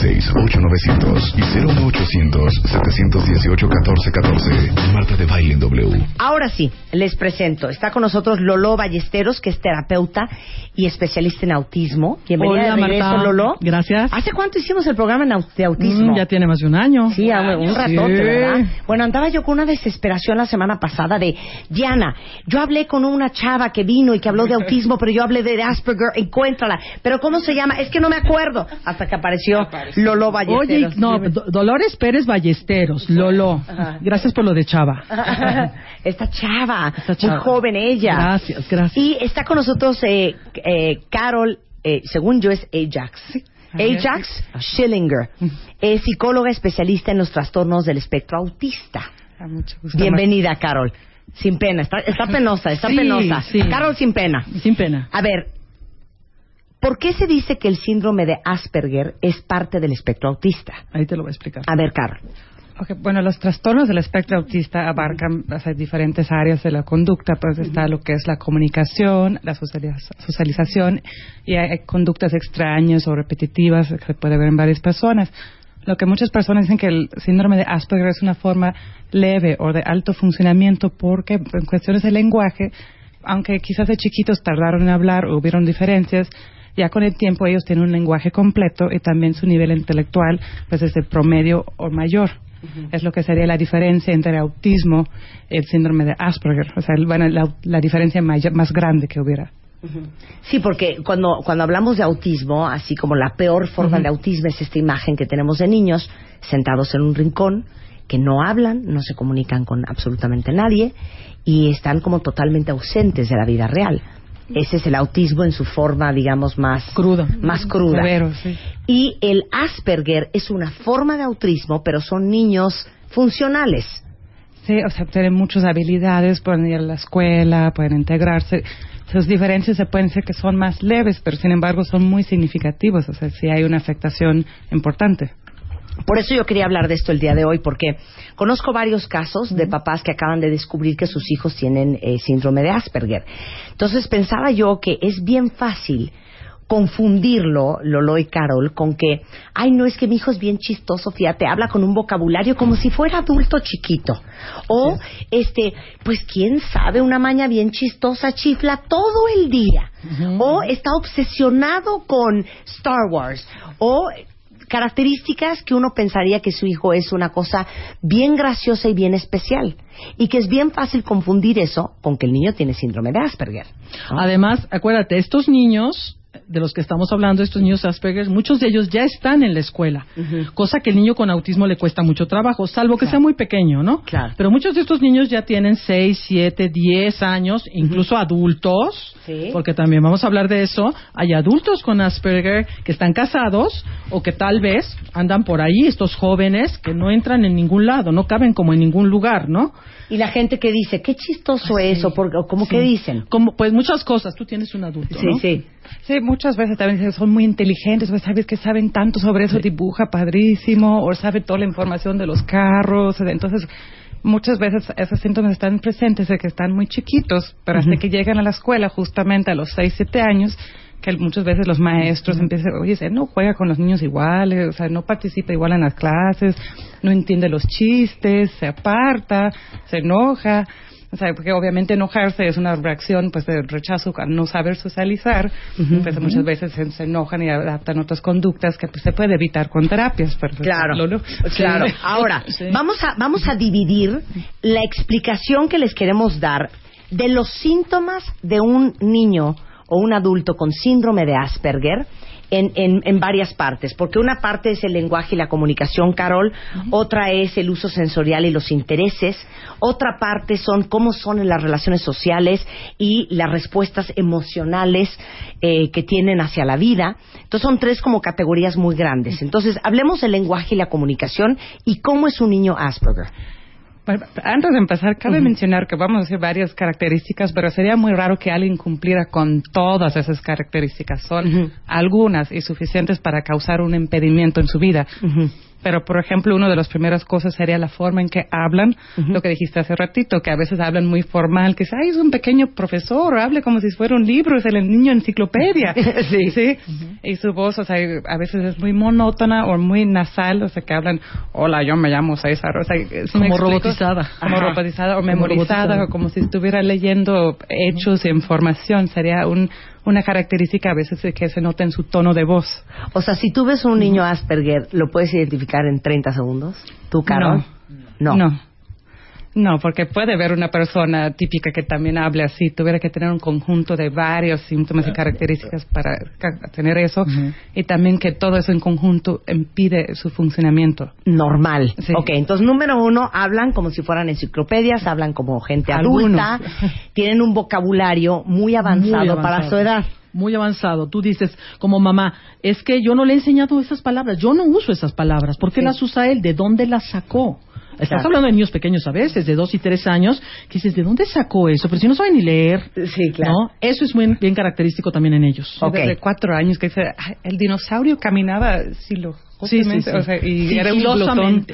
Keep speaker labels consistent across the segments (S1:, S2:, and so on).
S1: 646-8900 y 01800-718-1414. Marta de Baile W.
S2: Ahora sí, les presento. Está con nosotros Lolo Ballesteros, que es terapeuta y especialista en autismo. Bienvenida
S3: Hola, Marta.
S2: Lolo.
S3: Gracias.
S2: ¿Hace cuánto hicimos el programa de autismo?
S3: Mm, ya tiene más de un año.
S2: Sí, un
S3: Sí.
S2: ¿verdad? Bueno, andaba yo con una desesperación la semana pasada de, Diana, yo hablé con una chava que vino y que habló de autismo, pero yo hablé de Asperger, encuéntrala. Pero ¿cómo se llama? Es que no me acuerdo. Hasta que apareció Lolo Ballesteros.
S3: Oye, no, Do- Dolores Pérez Ballesteros, Lolo.
S2: Ajá.
S3: Gracias por lo de Chava.
S2: Esta chava,
S3: Esta chava.
S2: muy joven ella.
S3: Gracias, gracias.
S2: Y está con nosotros eh, eh, Carol, eh, según yo es Ajax. Ajax Schillinger. Es psicóloga especialista en los trastornos del espectro autista.
S3: Ah, mucho gusto,
S2: Bienvenida, Carol. Sin pena, está, está penosa, está
S3: Sí,
S2: penosa.
S3: sí.
S2: Carol, sin pena.
S3: Sin pena.
S2: A ver, ¿por qué se dice que el síndrome de Asperger es parte del espectro autista?
S3: Ahí te lo voy a explicar.
S2: A ver, Carol.
S4: Ok, bueno, los trastornos del espectro autista abarcan o sea, diferentes áreas de la conducta, pues está lo que es la comunicación, la socializ- socialización y hay, hay conductas extrañas o repetitivas que se puede ver en varias personas. Lo que muchas personas dicen que el síndrome de Asperger es una forma leve o de alto funcionamiento porque en cuestiones de lenguaje, aunque quizás de chiquitos tardaron en hablar o hubieron diferencias, ya con el tiempo ellos tienen un lenguaje completo y también su nivel intelectual pues es de promedio o mayor. Es lo que sería la diferencia entre el autismo y el síndrome de Asperger. O sea, el- bueno, la, la diferencia más grande que hubiera.
S2: Sí, porque cuando, cuando hablamos de autismo, así como la peor forma de autismo es esta imagen que tenemos de niños sentados en un rincón, que no hablan, no se comunican con absolutamente nadie y están como totalmente ausentes de la vida real. Ese es el autismo en su forma, digamos, más
S3: Cruda.
S2: Más cruda.
S4: Severo, sí.
S2: Y el Asperger es una forma de autismo, pero son niños funcionales.
S4: Sí, o sea, tienen muchas habilidades, pueden ir a la escuela, pueden integrarse. Sus diferencias se pueden decir que son más leves, pero sin embargo son muy significativas. O sea, sí hay una afectación importante.
S2: Por eso yo quería hablar de esto el día de hoy, porque conozco varios casos de papás que acaban de descubrir que sus hijos tienen eh, síndrome de Asperger. Entonces pensaba yo que es bien fácil confundirlo, Lolo y Carol, con que, ay, no es que mi hijo es bien chistoso, fíjate, habla con un vocabulario como si fuera adulto chiquito. O, este, pues quién sabe, una maña bien chistosa chifla todo el día. O está obsesionado con Star Wars. O características que uno pensaría que su hijo es una cosa bien graciosa y bien especial. Y que es bien fácil confundir eso con que el niño tiene síndrome de Asperger.
S3: Además, acuérdate, estos niños de los que estamos hablando, estos niños Asperger, muchos de ellos ya están en la escuela, cosa que el niño con autismo le cuesta mucho trabajo, salvo que sea muy pequeño, ¿no?
S2: Claro.
S3: Pero muchos de estos niños ya tienen 6, 7, 10 años, incluso adultos,
S2: Sí.
S3: porque también vamos a hablar de eso. Hay adultos con Asperger que están casados o que tal vez andan por ahí, estos jóvenes que no entran en ningún lado, no caben como en ningún lugar, ¿no?
S2: Y la gente que dice, qué chistoso es, o, por- o como que dicen.
S3: Como, pues muchas cosas, tú tienes un adulto,
S2: Sí,
S3: ¿no?
S2: sí.
S4: Sí, muchas veces también dicen, son muy inteligentes, pues sabes que saben tanto sobre eso, dibuja padrísimo, o sabe toda la información de los carros. Entonces, muchas veces esos síntomas están presentes de que están muy chiquitos, pero hasta que llegan a la escuela, justamente a los 6, 7 años, que muchas veces los maestros empiezan, oye, no juega con los niños iguales, o sea, no participa igual en las clases, no entiende los chistes, se aparta, se enoja. O sea, porque obviamente enojarse es una reacción pues de rechazo al no saber socializar. Pues muchas veces se, se enojan y adaptan otras conductas que pues, se puede evitar con terapias. Pero,
S2: Claro,
S4: Lolo.
S2: claro.
S4: Sí.
S2: Ahora,
S3: Sí.
S2: vamos, a, vamos a dividir la explicación que les queremos dar de los síntomas de un niño o un adulto con síndrome de Asperger en, en, en varias partes, porque una parte es el lenguaje y la comunicación, Carol, otra es el uso sensorial y los intereses, otra parte son cómo son en las relaciones sociales y las respuestas emocionales eh, que tienen hacia la vida. Entonces son tres como categorías muy grandes. Entonces hablemos del lenguaje y la comunicación y cómo es un niño Asperger.
S4: Antes de empezar, cabe mencionar que vamos a decir varias características, pero sería muy raro que alguien cumpliera con todas esas características. Son algunas y suficientes para causar un impedimento en su vida. Pero, por ejemplo, una de las primeras cosas sería la forma en que hablan, lo que dijiste hace ratito, que a veces hablan muy formal, que es, ay, es un pequeño profesor, hable como si fuera un libro, es el niño enciclopedia.
S2: Sí.
S4: sí. Y su voz, o sea, a veces es muy monótona o muy nasal, o sea, que hablan, hola, yo me llamo César, o sea, ¿sí me
S3: Como robotizada.
S4: Como
S3: Ajá.
S4: robotizada o
S3: Como
S4: memorizada,
S3: robotizada.
S4: o como si estuviera leyendo hechos e información, sería un, una característica a veces que se nota en su tono de voz.
S2: O sea, si tú ves un niño Asperger, ¿lo puedes identificar en 30 segundos? ¿Tú, Carol? No.
S4: No. No, porque puede ver una persona típica que también hable así. Tuviera que tener un conjunto de varios síntomas y características para tener eso. Y también que todo eso en conjunto impide su funcionamiento.
S2: Normal.
S4: Sí.
S2: Ok, entonces número uno, hablan como si fueran enciclopedias, hablan como gente
S4: Algunos.
S2: adulta, tienen un vocabulario muy avanzado,
S3: Muy
S2: para su edad.
S3: Muy avanzado. Tú dices, como mamá, es que yo no le he enseñado esas palabras. Yo no uso esas palabras. ¿Por qué
S2: Sí.
S3: las usa él? ¿De dónde las sacó? Estás
S2: Claro.
S3: hablando de niños pequeños a veces, de dos y tres años, que dices, ¿de dónde sacó eso? Pero si no saben ni leer.
S2: Sí, claro.
S3: ¿no? Eso es muy bien característico también en ellos.
S2: Ok.
S4: Desde cuatro años que dice, "Ay, el dinosaurio caminaba
S3: Sí, sí, sí.
S4: O sea, y era un glotón.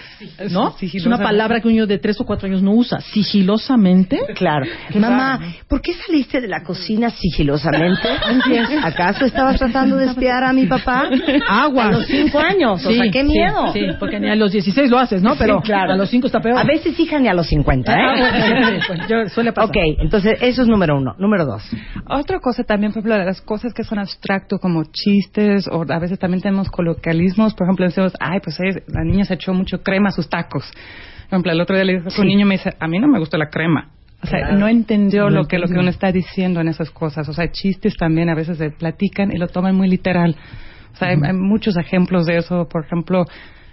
S3: ¿no? Es una palabra que un niño de tres o cuatro años no usa. Sigilosamente.
S2: Claro. Mamá, ¿por qué saliste de la cocina sigilosamente? ¿Acaso estabas tratando de espiar a mi papá?
S3: Agua.
S2: A los cinco años, o
S3: Sí,
S2: sea, qué
S3: sí,
S2: miedo.
S3: Sí, porque ni a los 16 lo haces, ¿no? Pero
S2: Sí, claro.
S3: a los 5 está peor.
S2: A veces hija ni a los 50,
S3: Ah,
S2: ¿eh?
S3: sí, pues, yo- suele pasar.
S2: Ok, entonces eso es número uno. Número dos.
S4: Otra cosa también, por ejemplo, de las cosas que son abstracto como chistes o a veces también tenemos coloquialismos. Por ejemplo, decimos, ay, pues eh, la niña se echó mucho crema a sus tacos. Por ejemplo, el otro día le dijo a
S2: Sí.
S4: un niño, me dice, a mí no me gusta la crema. O sea,
S2: Claro.
S4: no entendió
S3: No
S4: lo que lo que uno está diciendo en esas cosas. O sea, chistes también a veces se platican y lo toman muy literal. O sea, hay, hay muchos ejemplos de eso. Por ejemplo,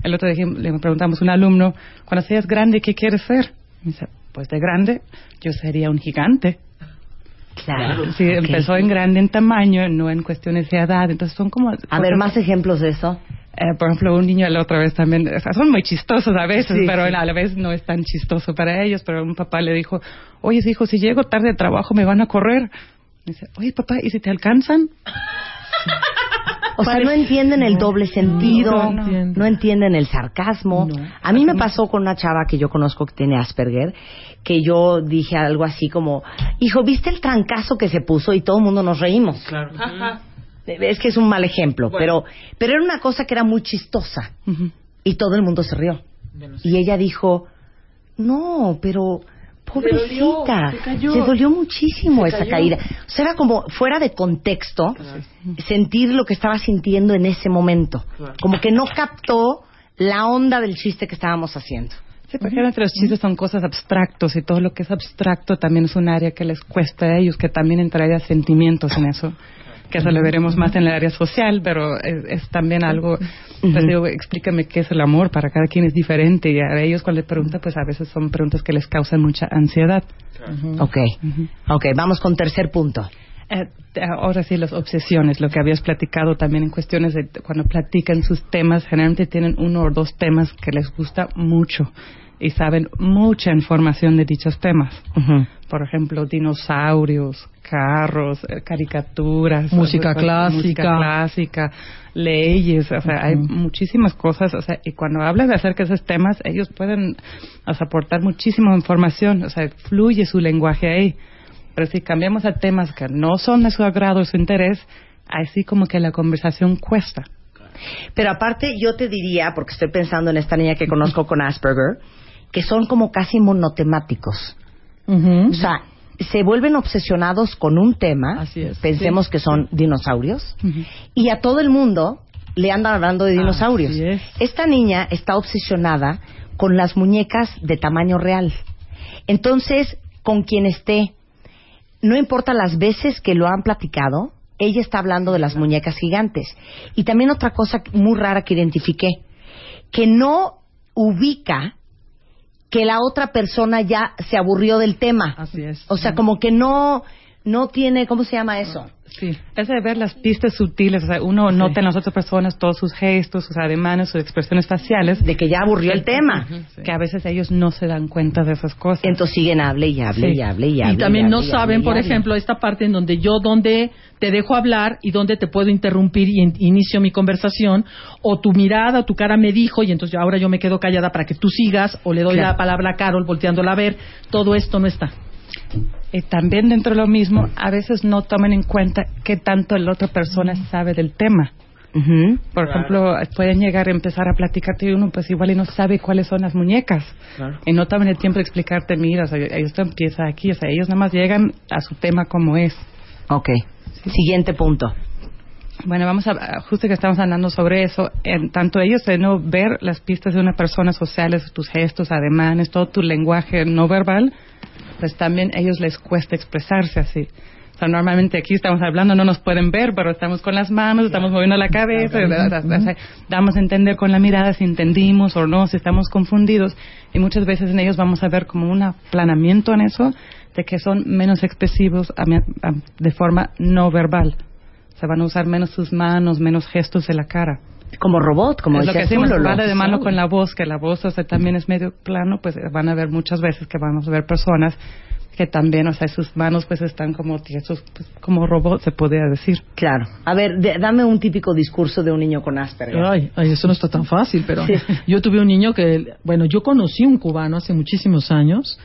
S4: el otro día le preguntamos a un alumno, cuando seas grande, ¿qué quieres ser? Me dice, pues de grande, yo sería un gigante.
S2: Claro.
S4: Sí,
S2: Ok.
S4: empezó en grande en tamaño, no en cuestiones de edad. Entonces son como...
S2: A ver, más ejemplos de eso.
S4: Eh, por ejemplo, un niño la otra vez también, o sea, son muy chistosos a veces,
S2: Sí,
S4: pero
S2: sí.
S4: a la vez no es tan chistoso para ellos. Pero un papá le dijo, oye, hijo, si llego tarde de trabajo me van a correr. dice, oye, papá, ¿y si te alcanzan?
S2: O sea, no entienden el doble sentido,
S4: No,
S2: no,
S4: no
S3: entiendo.
S2: entienden el sarcasmo.
S3: No.
S2: A mí me pasó con una chava que yo conozco que tiene Asperger, que yo dije algo así como, hijo, ¿viste el trancazo que se puso? Y todo el mundo nos reímos. Es que es un mal ejemplo, pero, pero era una cosa que era muy chistosa y todo el mundo se rió. Y ella dijo, no, pero pobrecita,
S3: se
S2: dolió muchísimo
S3: Se
S2: esa
S3: cayó.
S2: caída. O sea, era como fuera de contexto sentir lo que estaba sintiendo en ese momento. Como que no captó la onda del chiste que estábamos haciendo.
S4: Sí, porque entre los chistes son cosas abstractos y todo lo que es abstracto también es un área que les cuesta a ellos, que también entraría sentimientos en eso. Que eso lo veremos más en el área social, pero es, es también algo. Pues digo, explícame qué es el amor, para cada quien es diferente. Y a ellos cuando le preguntan, pues a veces son preguntas que les causan mucha ansiedad.
S2: Ok, ok, vamos con tercer punto.
S4: Eh, ahora sí, las obsesiones, lo que habías platicado también en cuestiones de cuando platican sus temas, generalmente tienen uno o dos temas que les gusta mucho y saben mucha información de dichos temas. Por ejemplo, dinosaurios, carros, eh, caricaturas,
S3: Música clásica.
S4: música clásica, leyes, o sea, hay muchísimas cosas, o sea, y cuando hablan de acerca de esos temas, ellos pueden o sea, aportar muchísima información, o sea, fluye su lenguaje ahí. Pero si cambiamos a temas que no son de su agrado o su interés, así como que la conversación cuesta.
S2: Pero aparte, yo te diría, porque estoy pensando en esta niña que conozco con Asperger, que son como casi monotemáticos. O sea, se vuelven obsesionados con un tema.
S3: Así es.
S2: Pensemos
S3: Sí.
S2: que son dinosaurios. Y a todo el mundo le andan hablando de dinosaurios.
S3: Es.
S2: Esta niña está obsesionada con las muñecas de tamaño real. Entonces, con quien esté, no importa las veces que lo han platicado, ella está hablando de las muñecas gigantes. Y también otra cosa muy rara que identifiqué, que no ubica que la otra persona ya se aburrió del tema.
S3: Así es.
S2: O sea, como que no, no tiene, ¿cómo se llama eso?
S4: Sí, es de ver las pistas sutiles, o sea, uno nota en las otras personas todos sus gestos, sus ademanes, sus expresiones faciales,
S2: De que ya aburrió el tema.
S4: que a veces ellos no se dan cuenta de esas cosas.
S2: Entonces siguen hable y hable
S4: Sí.
S2: y hable y hable.
S3: y también no
S2: hable,
S3: saben,
S2: hable,
S3: por
S2: hable.
S3: ejemplo, esta parte en donde yo, donde te dejo hablar y donde te puedo interrumpir y in- inicio mi conversación, o tu mirada, o tu cara me dijo y entonces ahora yo me quedo callada para que tú sigas, o le doy
S2: Claro.
S3: la palabra a Carol volteándola a ver, todo esto no está.
S4: Y también dentro de lo mismo, a veces no toman en cuenta qué tanto la otra persona sabe del tema.
S2: Ujú.
S4: Por ejemplo, pueden llegar a empezar a platicarte y uno pues igual y no sabe cuáles son las muñecas. Y no toman el tiempo de explicarte, mira, o sea, esto empieza aquí, o sea, ellos nada más llegan a su tema como es.
S2: Ok. Siguiente punto.
S4: Bueno, vamos a, justo que estamos hablando sobre eso, en tanto ellos de no ver las pistas de una persona sociales, tus gestos, ademanes, todo tu lenguaje no verbal, pues también a ellos les cuesta expresarse así. O sea, normalmente aquí estamos hablando, no nos pueden ver, pero estamos con las manos, estamos moviendo la cabeza, damos a entender con la mirada si entendimos o no, si estamos confundidos. Y muchas veces en ellos vamos a ver como un aplanamiento en eso, de que son menos expresivos de forma no verbal. Se van a usar menos sus manos, menos gestos de la cara.
S2: Como robot, como
S4: es lo que decimos, vale de mano con la voz, que la voz o sea, también es medio plano, pues van a ver muchas veces que vamos a ver personas que también, o sea, sus manos pues están como tiesos, pues, como robot, se podría decir.
S2: Claro. A ver, de- dame un típico discurso de un niño con Asperger.
S3: Ay, ay, eso no está tan fácil, pero
S2: Sí.
S3: yo tuve un niño que, bueno, yo conocí un cubano hace muchísimos años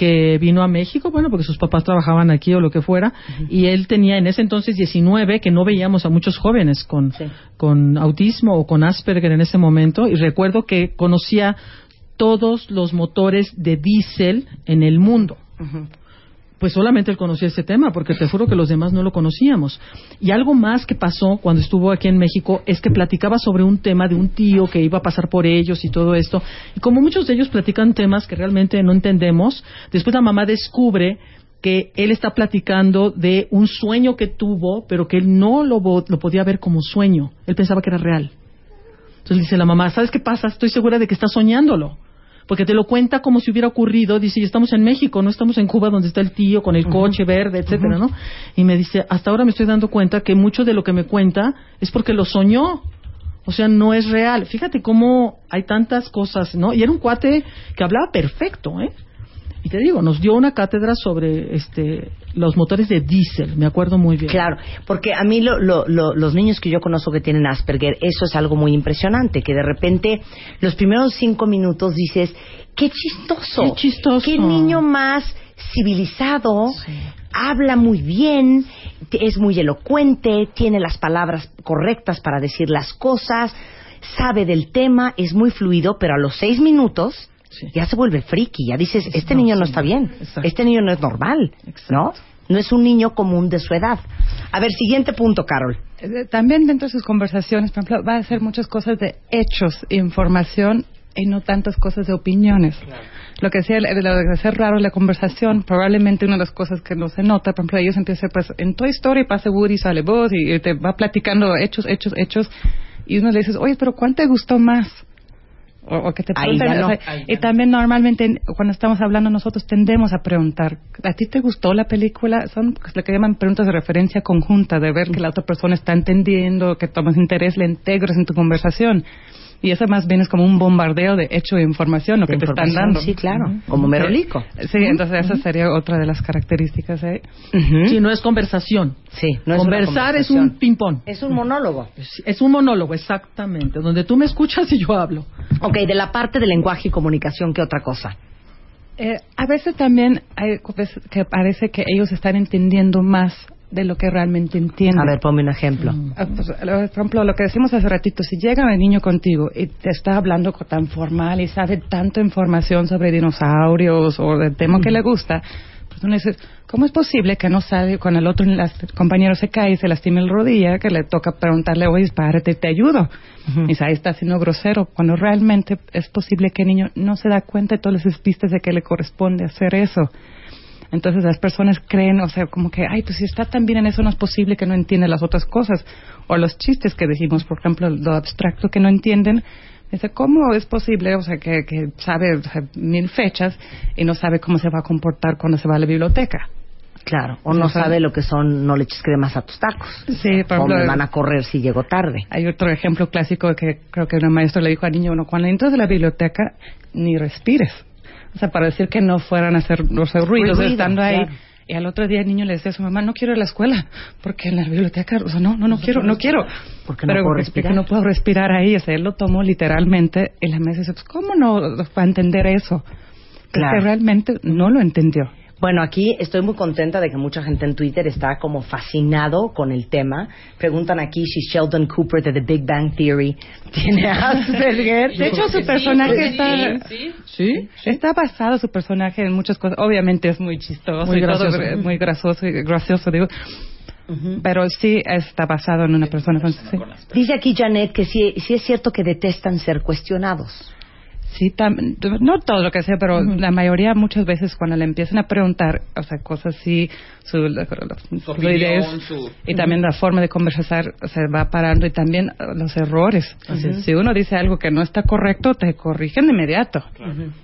S3: que vino a México, bueno, porque sus papás trabajaban aquí o lo que fuera, y él tenía en ese entonces 19, que no veíamos a muchos jóvenes con,
S2: Sí.
S3: con autismo o con Asperger en ese momento, y recuerdo que conocía todos los motores de diésel en el mundo. Pues solamente él conocía ese tema, porque te juro que los demás no lo conocíamos. Y algo más que pasó cuando estuvo aquí en México es que platicaba sobre un tema de un tío que iba a pasar por ellos y todo esto. Y como muchos de ellos platican temas que realmente no entendemos, después la mamá descubre que él está platicando de un sueño que tuvo, pero que él no lo, podía ver como sueño. Él pensaba que era real. Entonces dice la mamá, ¿sabes qué pasa? Estoy segura de que estás soñándolo. Porque te lo cuenta como si hubiera ocurrido. Dice, y estamos en México, no estamos en Cuba donde está el tío con el coche verde, etcétera, ¿no? Y me dice, hasta ahora me estoy dando cuenta que mucho de lo que me cuenta es porque lo soñó. O sea, no es real. Fíjate cómo hay tantas cosas, ¿no? Y era un cuate que hablaba perfecto, ¿eh? Y te digo, nos dio una cátedra sobre este los motores de diésel, me acuerdo muy bien.
S2: Claro, porque a mí lo- lo- lo- los niños que yo conozco que tienen Asperger, eso es algo muy impresionante, que de repente los primeros cinco minutos dices, qué chistoso,
S3: Qué chistoso.
S2: qué niño más civilizado, habla muy bien, es muy elocuente, tiene las palabras correctas para decir las cosas, sabe del tema, es muy fluido, pero a los seis minutos
S3: Sí.
S2: ya se vuelve friki, ya dices, este
S3: no,
S2: niño no
S3: sí,
S2: está bien,
S3: exacto.
S2: este niño no es normal,
S3: Exacto.
S2: ¿no? No es un niño común de su edad. A ver, siguiente punto, Carol.
S4: Eh, También dentro de sus conversaciones, por ejemplo, va a hacer muchas cosas de hechos, información y no tantas cosas de opiniones. Lo que decía, lo de hacer raro la conversación, probablemente una de las cosas que no se nota, por ejemplo, ellos empiezan, pues, en tu historia pasa Woody, sale vos y, y te va platicando hechos, hechos, hechos, y uno le dices, oye, pero ¿cuál te gustó más? O, o que te preguntan,
S2: ya no.
S4: o sea, y también normalmente en- cuando estamos hablando nosotros tendemos a preguntar, ¿a ti te gustó la película? Son pues, lo que llaman preguntas de referencia conjunta, de ver que la otra persona está entendiendo, que tomas interés, le integras en tu conversación. Y eso más bien es como un bombardeo de hecho de información, lo
S2: De
S4: que te están
S2: información,
S4: dando.
S2: Sí, claro, como merolico.
S4: Sí, entonces esa sería otra de las características. ¿eh?
S3: Sí, no es conversación.
S2: Sí, no es una
S3: Conversar es un ping-pong.
S2: Es un monólogo.
S3: Es, es un monólogo, exactamente, donde tú me escuchas y yo hablo.
S2: Ok, de la parte de lenguaje y comunicación, ¿qué otra cosa?
S4: Eh, a veces también hay veces que parece que ellos están entendiendo más de lo que realmente entienden.
S2: A ver, ponme un ejemplo.
S4: Ah, pues, por ejemplo, lo que decimos hace ratito, si llega el niño contigo y te está hablando tan formal y sabe tanta información sobre dinosaurios o del tema que le gusta, pues uno dice, ¿cómo es posible que no sabe cuando el otro compañero se cae y se lastima el rodilla, que le toca preguntarle, oye, párate, te ayudo? Y dice, ahí está siendo grosero, cuando realmente es posible que el niño no se da cuenta de todas las pistas de que le corresponde hacer eso. Entonces las personas creen, o sea, como que, ay, pues si está tan bien en eso no es posible que no entienda las otras cosas. O los chistes que decimos, por ejemplo, lo abstracto que no entienden. Dice, ¿cómo es posible, o sea, que, que sabe o sea, mil fechas y no sabe cómo se va a comportar cuando se va a la biblioteca?
S2: Claro, o no sabe lo que son no le eches cremas a tus tacos.
S4: Sí, por
S2: o
S4: ejemplo,
S2: me van a correr si llego tarde.
S4: Hay otro ejemplo clásico que creo que un maestro le dijo al niño, bueno, cuando entras a la biblioteca, ni respires. O sea, para decir que no fueran a hacer los ruidos
S2: Ruido,
S4: estando ahí.
S2: claro.
S4: Y al otro día el niño le decía a su mamá, no quiero ir a la escuela, porque en la biblioteca, o sea, no, no, no quiero, no quiero.
S2: Porque no
S4: Pero
S2: puedo
S4: porque
S2: respirar.
S4: no puedo respirar ahí. O sea, él lo tomó literalmente y la maestra dice, pues, ¿cómo no va a entender eso?
S2: Claro.
S4: Porque realmente no lo entendió.
S2: Bueno, aquí estoy muy contenta de que mucha gente en Twitter está como fascinado con el tema. Preguntan aquí si Sheldon Cooper de The Big Bang Theory tiene Asperger.
S4: De hecho, su personaje está...
S3: ¿Sí?
S4: Está basado su personaje en muchas cosas. Obviamente es muy chistoso
S3: Muy
S4: y todo,
S3: gracioso.
S4: eh, muy gracioso y gracioso, digo. Pero sí está basado en una persona. Entonces, sí.
S2: Dice aquí Janet que sí, sí es cierto que detestan ser cuestionados.
S4: Sí, tam- no todo lo que sea, pero la mayoría muchas veces cuando le empiezan a preguntar, o sea, cosas así, su, su
S5: opinión,
S4: ideas,
S5: su-
S4: y también la forma de conversar se va parando y también eh, los errores. Si uno dice algo que no está correcto, te corrigen de inmediato.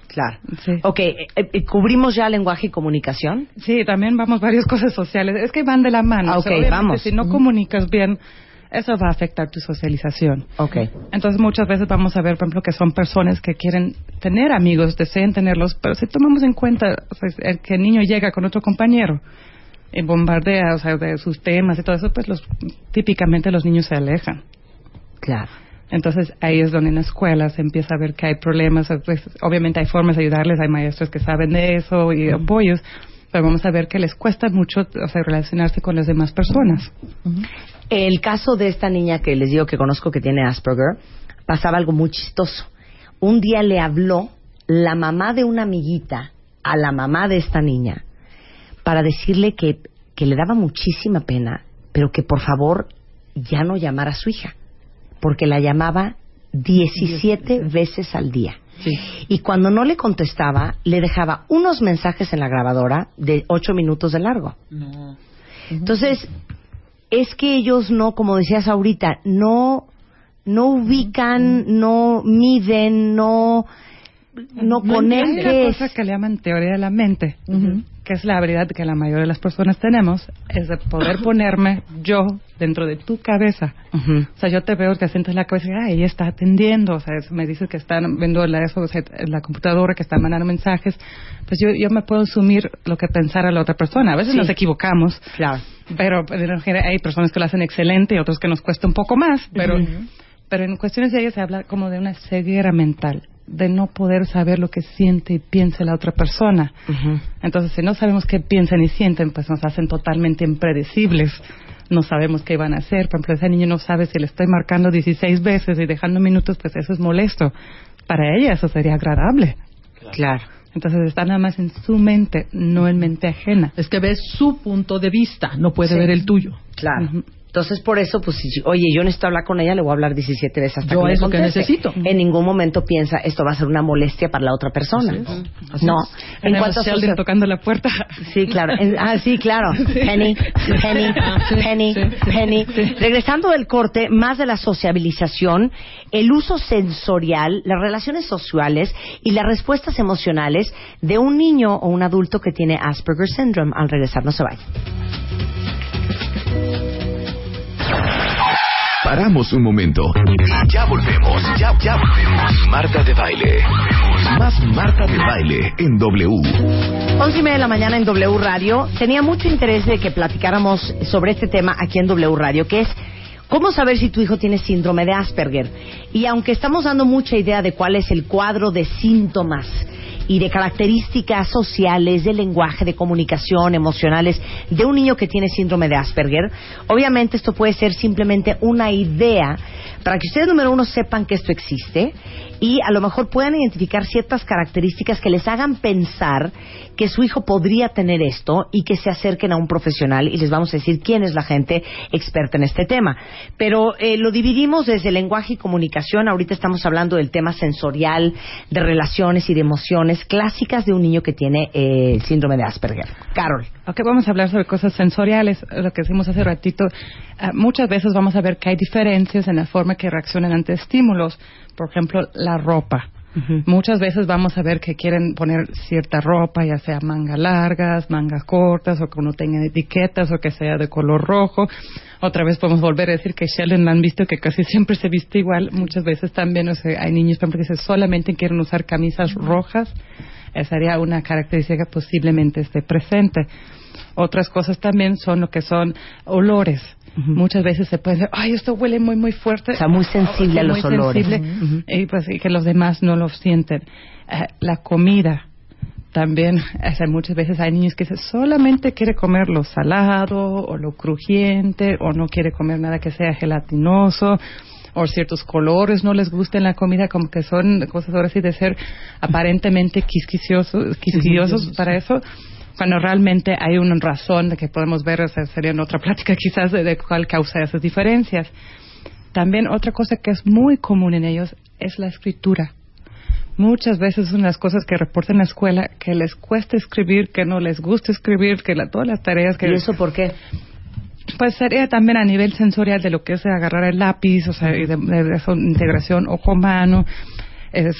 S2: Claro.
S4: Sí.
S2: Ok, eh, eh, ¿cubrimos ya lenguaje y comunicación?
S4: Sí, también vamos varias cosas sociales. Es que van de la mano.
S2: Ah,
S4: O sea,
S2: vamos.
S4: Si no comunicas bien, eso va a afectar tu socialización.
S2: Ok.
S4: Entonces muchas veces vamos a ver, por ejemplo, que son personas que quieren tener amigos, desean tenerlos, pero si tomamos en cuenta o sea, el que el niño llega con otro compañero y bombardea, o sea, de sus temas y todo eso, pues los, típicamente los niños se alejan.
S2: Claro.
S4: Entonces ahí es donde en la escuela se empieza a ver que hay problemas. Pues, obviamente hay formas de ayudarles, hay maestros que saben de eso y apoyos, pero vamos a ver que les cuesta mucho o sea, relacionarse con las demás personas.
S2: El caso de esta niña que les digo que conozco que tiene Asperger, pasaba algo muy chistoso. Un día le habló la mamá de una amiguita a la mamá de esta niña para decirle que, que le daba muchísima pena, pero que por favor ya no llamara a su hija, porque la llamaba 17 veces al día. Y cuando no le contestaba, le dejaba unos mensajes en la grabadora de 8 minutos de largo.
S5: No.
S2: Entonces, es que ellos no, como decías ahorita, no, no ubican, no miden, no, no
S4: Hay
S2: conectan.
S4: una cosa que le llaman teoría de la mente, que es la habilidad que la mayoría de las personas tenemos, es de poder ponerme yo dentro de tu cabeza. O sea, yo te veo que sientes la cabeza y ah, ella está atendiendo, o sea, es- me dices que están viendo la, eso, o sea, la computadora, que están mandando mensajes, pues yo, yo me puedo asumir lo que pensara la otra persona. A veces
S2: Sí.
S4: nos equivocamos,
S2: Claro.
S4: pero hay personas que lo hacen excelente y otros que nos cuesta un poco más, pero, pero en cuestiones de ellas se habla como de una ceguera mental, de no poder saber lo que siente y piensa la otra persona. Entonces, si no sabemos qué piensan y sienten, pues nos hacen totalmente impredecibles. No sabemos qué van a hacer. Por ejemplo, ese niño no sabe si le estoy marcando 16 veces y dejando minutos, pues eso es molesto. Para ella eso sería agradable.
S2: Claro.
S4: Entonces está nada más en su mente, no en mente ajena.
S3: Es que ves su punto de vista, no puede
S2: Sí.
S3: ver el tuyo.
S2: Claro. Entonces, por eso, pues, si, oye, yo necesito hablar con ella, le voy a hablar 17 veces hasta
S3: Yo
S2: que me
S3: es lo que necesito.
S2: En ningún momento piensa, esto va a ser una molestia para la otra persona. No. En
S4: Tenemos
S2: cuanto a
S4: tocando la puerta.
S2: Sí, claro. En- ah, sí, claro. Penny, Penny, Penny, Penny. Regresando del corte, más de la sociabilización, el uso sensorial, las relaciones sociales y las respuestas emocionales de un niño o un adulto que tiene Asperger Syndrome. Al regresar, no se vaya.
S1: Paramos un momento. Ya volvemos. Ya, ya volvemos. Marta de baile. Más Marta de baile en W.
S2: Once y media de la mañana en W Radio. Tenía mucho interés de que platicáramos sobre este tema aquí en W Radio, que es cómo saber si tu hijo tiene síndrome de Asperger. Y aunque estamos dando mucha idea de cuál es el cuadro de síntomas y de características sociales, de lenguaje, de comunicación, emocionales de un niño que tiene síndrome de Asperger, obviamente esto puede ser simplemente una idea para que ustedes, número uno, sepan que esto existe y a lo mejor puedan identificar ciertas características que les hagan pensar que su hijo podría tener esto y que se acerquen a un profesional y les vamos a decir quién es la gente experta en este tema. Pero eh, lo dividimos desde lenguaje y comunicación. Ahorita estamos hablando del tema sensorial, de relaciones y de emociones clásicas de un niño que tiene eh, el síndrome de Asperger. Carol.
S4: Ok, vamos a hablar sobre cosas sensoriales, lo que decimos hace ratito. Ah, muchas veces vamos a ver que hay diferencias en la forma que reaccionan ante estímulos. Por ejemplo, la ropa. Muchas veces vamos a ver que quieren poner cierta ropa, ya sea manga largas, mangas cortas, o que no tenga etiquetas, o que sea de color rojo. Otra vez podemos volver a decir que Sheldon han visto que casi siempre se viste igual. Muchas veces también o sea, hay niños que solamente quieren usar camisas rojas. Esa sería una característica que posiblemente esté presente. Otras cosas también son lo que son olores. Muchas veces se puede decir, ay, esto huele muy, muy fuerte.
S2: O sea, muy sensible a los olores.
S4: Y pues que los demás no lo sienten. Eh, la comida también, muchas veces hay niños que solamente quiere comer lo salado o lo crujiente o no quiere comer nada que sea gelatinoso o ciertos colores no les gusta en la comida, como que son cosas ahora sí de ser aparentemente quisquillosos, quisquillosos para eso cuando realmente hay una razón de que podemos ver, o sea, sería en otra plática quizás de, cuál causa esas diferencias. También otra cosa que es muy común en ellos es la escritura. Muchas veces son las cosas que reportan en la escuela que les cuesta escribir, que no les gusta escribir, que la, todas las tareas que...
S2: ¿Y eso por qué?
S4: Pues sería también a nivel sensorial de lo que es agarrar el lápiz, o sea, de, de, integración ojo-mano, es,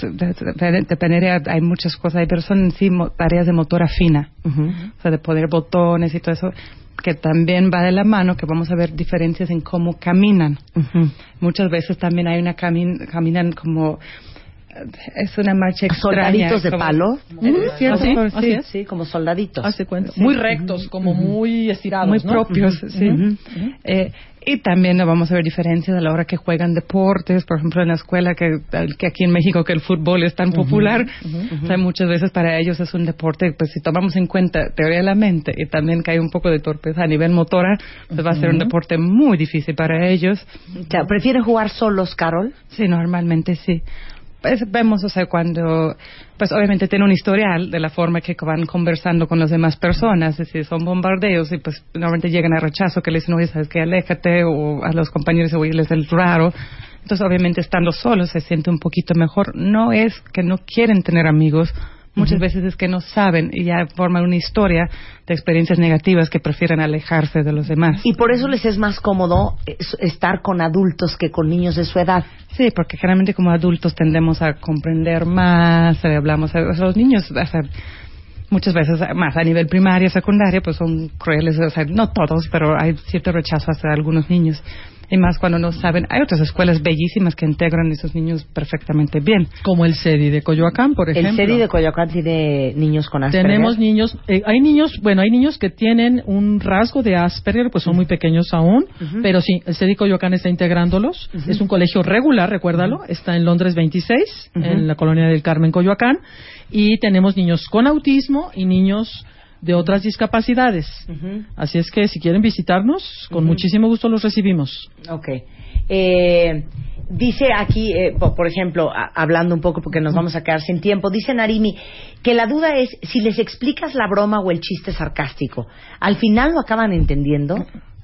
S4: dependería, hay muchas cosas, hay personas sí tareas de motora fina, o sea, de poner botones y todo eso, que también va de la mano, que vamos a ver diferencias en cómo caminan. Muchas veces también hay una caminan como es una marcha extraña.
S2: ¿Soldaditos de palo?
S4: ¿Sí?
S2: sí, como soldaditos.
S3: Muy rectos, como muy estirados,
S4: Muy propios, sí. Eh, y también vamos a ver diferencias a la hora que juegan deportes, por ejemplo en la escuela, que, que aquí en México que el fútbol es tan popular, o sea, muchas veces para ellos es un deporte, pues si tomamos en cuenta teoría de la mente y también que hay un poco de torpeza a nivel motora, pues va a ser un deporte muy difícil para ellos.
S2: ¿Prefieren jugar solos, Carol?
S4: Sí, normalmente sí. Pues, vemos, o sea, cuando, pues obviamente tiene un historial de la forma que van conversando con las demás personas, es decir, son bombardeos y pues normalmente llegan a rechazo que le dicen, oye, sabes que aléjate, o a los compañeros, oye, les es raro. Entonces, obviamente, estando solos se siente un poquito mejor. No es que no quieren tener amigos, Muchas veces es que no saben y ya forman una historia de experiencias negativas que prefieren alejarse de los demás.
S2: Y por eso les es más cómodo estar con adultos que con niños de su edad.
S4: Sí, porque generalmente como adultos tendemos a comprender más, eh, hablamos a los niños, muchas veces más a nivel primaria, secundaria, pues son crueles, o sea, no todos, pero hay cierto rechazo hacia algunos niños y más cuando no saben. Hay otras escuelas bellísimas que integran a esos niños perfectamente bien.
S3: Como el CEDI de Coyoacán, por ejemplo.
S2: El CEDI de Coyoacán tiene niños con Asperger.
S3: Tenemos niños, eh, hay niños, bueno, hay niños que tienen un rasgo de Asperger, pues son muy pequeños aún, pero sí, el CEDI Coyoacán está integrándolos. Es un colegio regular, recuérdalo, está en Londres 26, en la colonia del Carmen, Coyoacán, y tenemos niños con autismo y niños de otras discapacidades. Así es que si quieren visitarnos, con muchísimo gusto los recibimos.
S2: Ok. Eh, dice aquí, eh, por, ejemplo, hablando un poco porque nos vamos a quedar sin tiempo, dice Narimi que la duda es si les explicas la broma o el chiste sarcástico, ¿al final lo acaban entendiendo?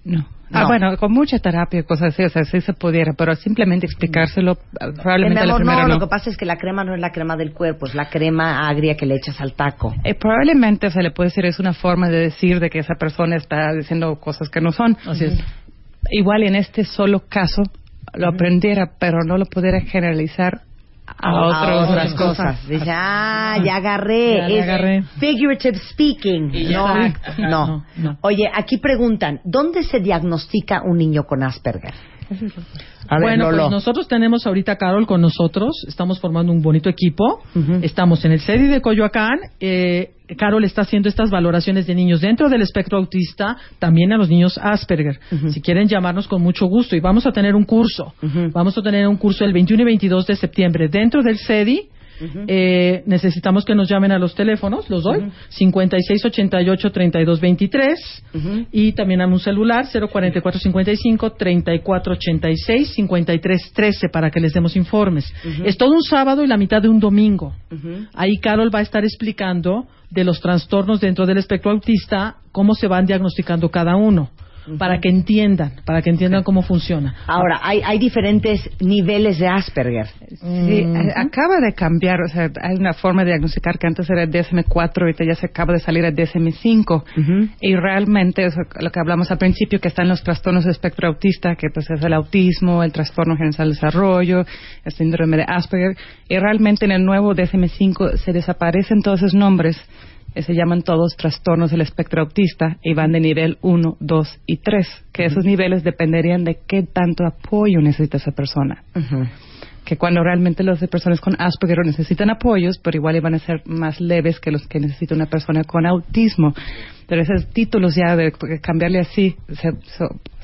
S4: No. Ah, bueno, con mucha terapia, cosas así, o sea, sí se pudiera, pero simplemente explicárselo, probablemente la
S2: no, lo que pasa es que la crema no es la crema del cuerpo, es la crema agria que le echas al taco.
S4: Eh, probablemente se le puede decir, es una forma de decir de que esa persona está diciendo cosas que no son.
S3: Así es.
S4: Igual en este solo caso lo aprendiera, pero no lo pudiera generalizar a, otras cosas.
S2: Dice, ah, ya agarré. es figurative speaking. No, no, Oye, aquí preguntan, ¿dónde se diagnostica un niño con Asperger?
S3: Bueno, pues nosotros tenemos ahorita Carol con nosotros, estamos formando un bonito equipo, estamos en el CEDI de Coyoacán, eh, Carol está haciendo estas valoraciones de niños dentro del espectro autista, también a los niños Asperger. Si quieren llamarnos con mucho gusto. Y vamos a tener un curso, vamos a tener un curso el 21 y 22 de septiembre dentro del CEDI eh, necesitamos que nos llamen a los teléfonos, los doy, uh -huh. 5688-3223 y también a un celular 04455-3486-5313 para que les demos informes. Es todo un sábado y la mitad de un domingo. Ahí Carol va a estar explicando de los trastornos dentro del espectro autista, cómo se van diagnosticando cada uno para que entiendan, para que entiendan cómo funciona.
S2: Ahora, hay, hay diferentes niveles de Asperger.
S4: Sí, a- acaba de cambiar, o sea, hay una forma de diagnosticar que antes era el DSM-4, ahorita ya se acaba de salir el DSM-5. Y realmente, eso, lo que hablamos al principio, que están los trastornos de espectro autista, que pues es el autismo, el trastorno general del desarrollo, el síndrome de Asperger, y realmente en el nuevo DSM-5 se desaparecen todos esos nombres, eh, se llaman todos trastornos del espectro autista y van de nivel 1, 2 y 3, que esos niveles dependerían de qué tanto apoyo necesita esa persona. Que cuando realmente las personas con Asperger necesitan apoyos, pero igual iban a ser más leves que los que necesita una persona con autismo. Pero esos títulos ya de cambiarle así, se,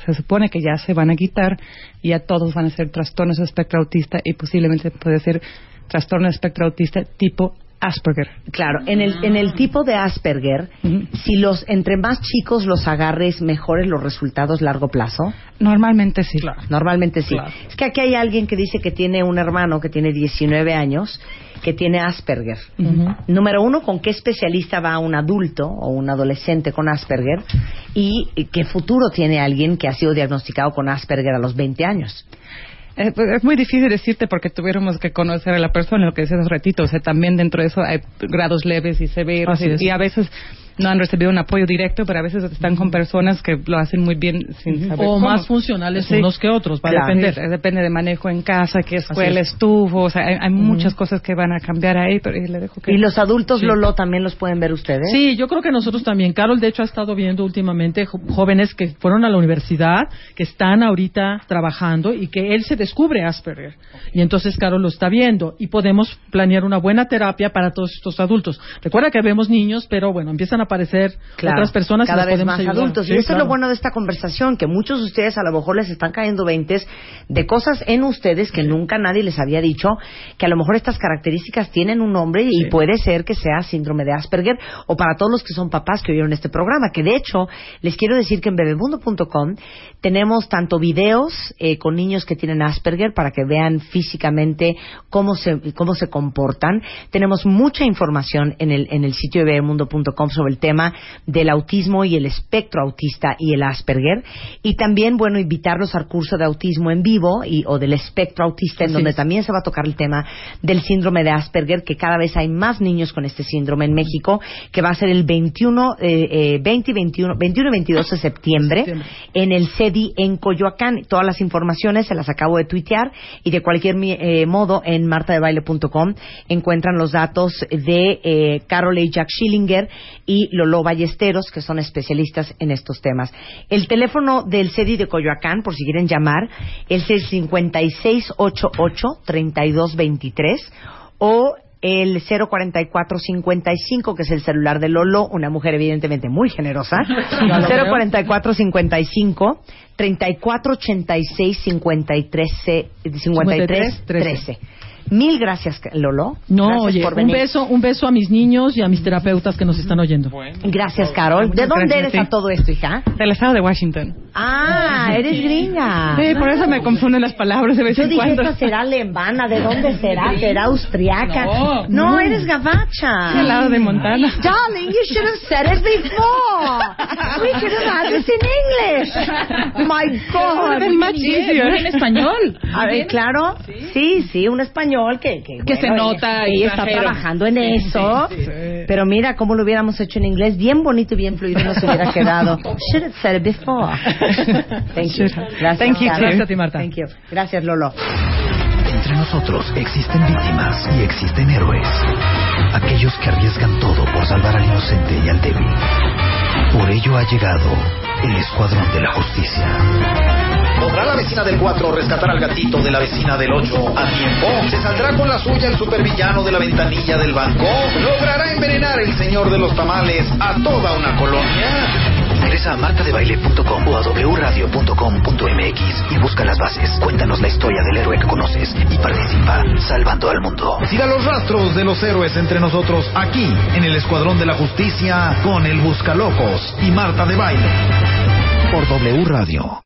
S4: se supone que ya se van a quitar y ya todos van a ser trastornos de espectro autista y posiblemente puede ser trastorno de espectro autista tipo Asperger.
S2: Claro, en el, en el tipo de Asperger, si los entre más chicos los agarres, mejores los resultados largo plazo.
S4: Normalmente sí.
S2: Normalmente sí.
S3: Claro.
S2: Es que aquí hay alguien que dice que tiene un hermano que tiene 19 años que tiene Asperger. Número uno, ¿con qué especialista va un adulto o un adolescente con Asperger? ¿Y qué futuro tiene alguien que ha sido diagnosticado con Asperger a los 20 años?
S4: Eh, pues, es muy difícil decirte porque tuviéramos que conocer a la persona, lo que decías hace ratito. O sea, también dentro de eso hay grados leves y severos.
S3: Así
S4: Y,
S3: es.
S4: y a veces no han recibido un apoyo directo, pero a veces están con personas que lo hacen muy bien sin saber
S3: O
S4: cómo.
S3: más funcionales
S4: Sí.
S3: unos que otros, va
S2: Claro.
S3: a depender.
S4: Depende de manejo en casa, qué escuela
S3: es.
S4: estuvo. O sea, hay, hay muchas cosas que van a cambiar ahí, pero le dejo que...
S2: ¿Y los adultos,
S3: Sí.
S2: Lolo, también los pueden ver ustedes?
S3: Sí, yo creo que nosotros también. Carol, de hecho, ha estado viendo últimamente jóvenes que fueron a la universidad, que están ahorita trabajando y que él se descubre Asperger. Y entonces Carol lo está viendo y podemos planear una buena terapia para todos estos adultos. Recuerda que vemos niños, pero bueno, empiezan a aparecer
S2: Claro,
S3: otras personas
S2: cada vez más
S3: ayudar.
S2: adultos.
S3: Sí,
S2: y eso es lo bueno de esta conversación, que muchos de ustedes a lo mejor les están cayendo veintes de cosas en ustedes que nunca nadie les había dicho, que a lo mejor estas características tienen un nombre y
S3: Sí.
S2: puede ser que sea síndrome de Asperger o para todos los que son papás que oyeron este programa, que de hecho les quiero decir que en bebemundo.com tenemos tanto videos eh, con niños que tienen Asperger para que vean físicamente cómo se, cómo se comportan. Tenemos mucha información en el, en el sitio de bebemundo.com sobre el tema del autismo y el espectro autista y el Asperger. Y también, bueno, invitarlos al curso de autismo en vivo y, o del espectro autista, en donde también se va a tocar el tema del síndrome de Asperger, que cada vez hay más niños con este síndrome en México, que va a ser el 21, eh, eh, 20 y 21, 21 y 22 de septiembre,
S3: Septiembre.
S2: en el CEDI en Coyoacán. Todas las informaciones se las acabo de tuitear y de cualquier eh, modo en martadebaile.com encuentran los datos de eh, Carol A. Jack Schillinger y Lolo Ballesteros, que son especialistas en estos temas. El teléfono del CEDI de Coyoacán, por si quieren llamar, es el 5688-3223 o el 04455, que es el celular de Lolo, una mujer evidentemente muy generosa. 04455 3486 53 53 13. Mil gracias, Lolo.
S3: No,
S2: Gracias
S3: oye,
S2: por
S3: un
S2: venir.
S3: beso, un beso a mis niños y a mis terapeutas que nos están oyendo.
S2: Gracias, Carol. ¿De dónde
S4: gracias,
S2: eres
S4: sí.
S2: a todo esto, hija?
S4: Del estado de Washington.
S2: Ah, eres gringa.
S4: Sí, por eso me confunden las palabras de vez
S2: Yo
S4: en
S2: dije,
S4: cuando.
S2: esta será alemana, ¿de dónde será? ¿Será austriaca?
S3: No,
S2: no, eres gabacha.
S4: Del lado de Montana.
S2: Darling, you should have said it before. We should have had this in English. My God.
S4: It's much easier.
S5: en español.
S2: A ver, claro. Sí, sí, un español que, que,
S5: Que se nota
S2: y está trabajando en eso. Pero mira cómo lo hubiéramos hecho en inglés, bien bonito y bien fluido nos hubiera quedado. Should have said it before. Thank you. Gracias.
S4: Thank you.
S3: Gracias a ti, Marta.
S2: Thank you. Gracias, Lolo.
S1: Entre nosotros existen víctimas y existen héroes. Aquellos que arriesgan todo por salvar al inocente y al débil. Por ello ha llegado el Escuadrón de la Justicia.
S6: ¿Podrá la vecina del 4 rescatar al gatito de la vecina del 8 a tiempo? ¿Se saldrá con la suya el supervillano de la ventanilla del banco? ¿Logrará envenenar el señor de los tamales a toda una colonia?
S1: Ingresa a martadebaile.com o a wradio.com.mx y busca las bases. Cuéntanos la historia del héroe que conoces y participa salvando al mundo.
S6: Siga los rastros de los héroes entre nosotros aquí en el Escuadrón de la Justicia con el Buscalocos y Marta de Baile.
S1: Por W Radio.